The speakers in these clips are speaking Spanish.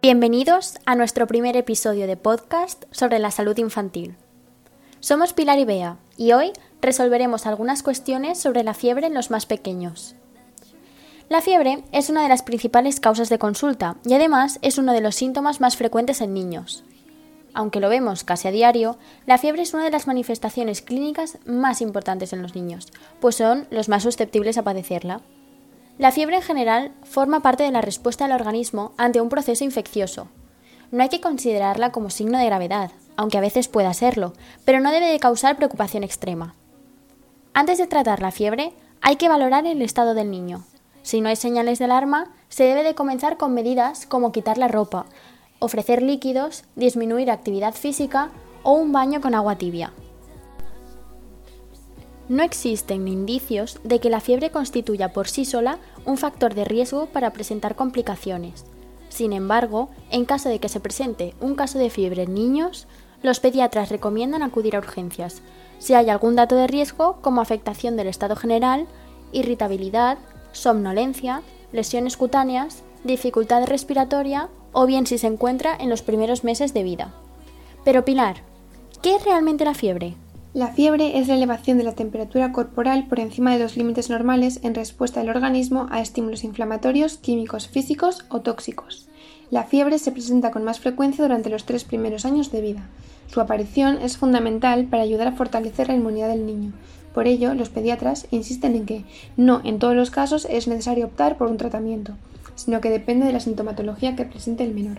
Bienvenidos a nuestro primer episodio de podcast sobre la salud infantil. Somos Pilar y Bea y hoy resolveremos algunas cuestiones sobre la fiebre en los más pequeños. La fiebre es una de las principales causas de consulta y además es uno de los síntomas más frecuentes en niños. Aunque lo vemos casi a diario, la fiebre es una de las manifestaciones clínicas más importantes en los niños, pues son los más susceptibles a padecerla. La fiebre en general forma parte de la respuesta del organismo ante un proceso infeccioso. No hay que considerarla como signo de gravedad, aunque a veces pueda serlo, pero no debe de causar preocupación extrema. Antes de tratar la fiebre, hay que valorar el estado del niño. Si no hay señales de alarma, se debe de comenzar con medidas como quitar la ropa, ofrecer líquidos, disminuir actividad física o un baño con agua tibia. No existen indicios de que la fiebre constituya por sí sola un factor de riesgo para presentar complicaciones. Sin embargo, en caso de que se presente un caso de fiebre en niños, los pediatras recomiendan acudir a urgencias si hay algún dato de riesgo como afectación del estado general, irritabilidad, somnolencia, lesiones cutáneas, dificultad respiratoria o bien si se encuentra en los primeros meses de vida. Pero Pilar, ¿qué es realmente la fiebre? La fiebre es la elevación de la temperatura corporal por encima de los límites normales en respuesta del organismo a estímulos inflamatorios, químicos físicos o tóxicos. La fiebre se presenta con más frecuencia durante los tres primeros años de vida. Su aparición es fundamental para ayudar a fortalecer la inmunidad del niño. Por ello, los pediatras insisten en que no en todos los casos es necesario optar por un tratamiento, sino que depende de la sintomatología que presente el menor.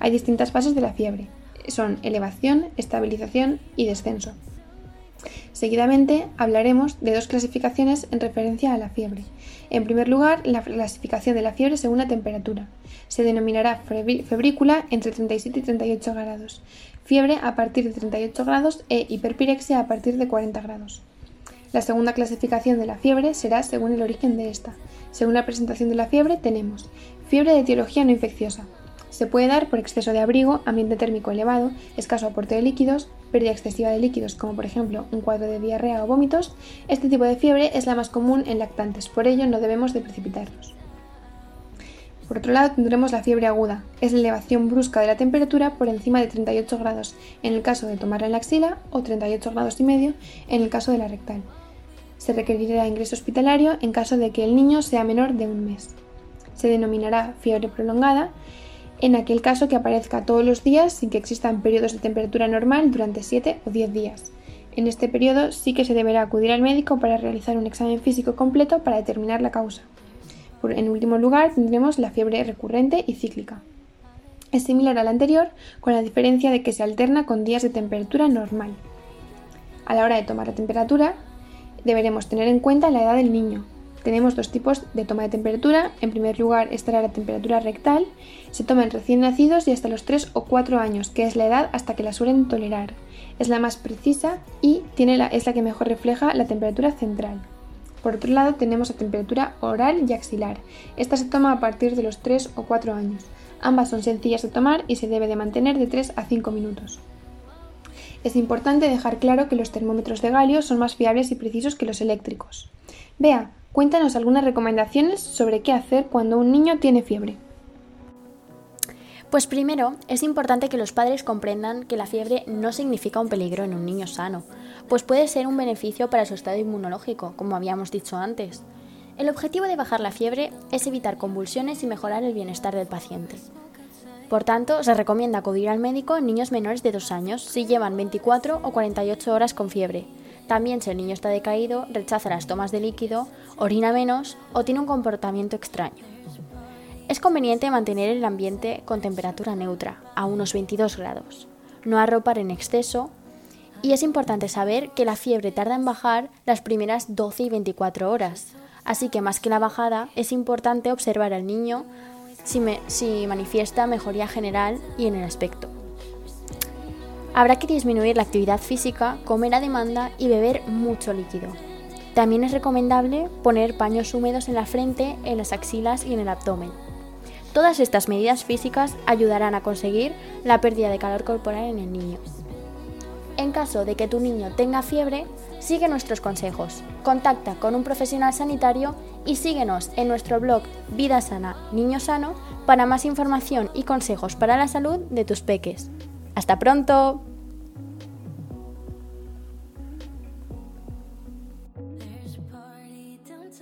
Hay distintas fases de la fiebre. Son elevación, estabilización y descenso. Seguidamente hablaremos de dos clasificaciones en referencia a la fiebre. En primer lugar, la clasificación de la fiebre según la temperatura. Se denominará febrícula entre 37 y 38 grados, fiebre a partir de 38 grados e hiperpirexia a partir de 40 grados. La segunda clasificación de la fiebre será según el origen de esta. Según la presentación de la fiebre tenemos fiebre de etiología no infecciosa, se puede dar por exceso de abrigo, ambiente térmico elevado, escaso aporte de líquidos, pérdida excesiva de líquidos como por ejemplo un cuadro de diarrea o vómitos. Este tipo de fiebre es la más común en lactantes, por ello no debemos de precipitarnos. Por otro lado tendremos la fiebre aguda, es la elevación brusca de la temperatura por encima de 38 grados en el caso de tomarla en la axila o 38 grados y medio en el caso de la rectal. Se requerirá ingreso hospitalario en caso de que el niño sea menor de un mes. Se denominará fiebre prolongada en aquel caso que aparezca todos los días sin que existan periodos de temperatura normal durante 7 o 10 días. En este periodo sí que se deberá acudir al médico para realizar un examen físico completo para determinar la causa. En último lugar tendremos la fiebre recurrente y cíclica. Es similar a la anterior, con la diferencia de que se alterna con días de temperatura normal. A la hora de tomar la temperatura, deberemos tener en cuenta la edad del niño, tenemos dos tipos de toma de temperatura. En primer lugar estará la temperatura rectal. Se toma en recién nacidos y hasta los 3 o 4 años, que es la edad hasta que la suelen tolerar. Es la más precisa y es la que mejor refleja la temperatura central. Por otro lado tenemos la temperatura oral y axilar. Esta se toma a partir de los 3 o 4 años. Ambas son sencillas de tomar y se debe de mantener de 3 a 5 minutos. Es importante dejar claro que los termómetros de galio son más fiables y precisos que los eléctricos. Vea, Cuéntanos algunas recomendaciones sobre qué hacer cuando un niño tiene fiebre. Pues primero, es importante que los padres comprendan que la fiebre no significa un peligro en un niño sano, pues puede ser un beneficio para su estado inmunológico, como habíamos dicho antes. El objetivo de bajar la fiebre es evitar convulsiones y mejorar el bienestar del paciente. Por tanto, se recomienda acudir al médico en niños menores de 2 años si llevan 24 o 48 horas con fiebre, también si el niño está decaído, rechaza las tomas de líquido, orina menos o tiene un comportamiento extraño. Es conveniente mantener el ambiente con temperatura neutra, a unos 22 grados, no arropar en exceso y es importante saber que la fiebre tarda en bajar las primeras 12 y 24 horas, así que más que la bajada es importante observar al niño si, si manifiesta mejoría general y en el aspecto. Habrá que disminuir la actividad física, comer a demanda y beber mucho líquido. También es recomendable poner paños húmedos en la frente, en las axilas y en el abdomen. Todas estas medidas físicas ayudarán a conseguir la pérdida de calor corporal en el niño. En caso de que tu niño tenga fiebre, sigue nuestros consejos, contacta con un profesional sanitario y síguenos en nuestro blog Vida Sana, Niño Sano para más información y consejos para la salud de tus peques. ¡Hasta pronto!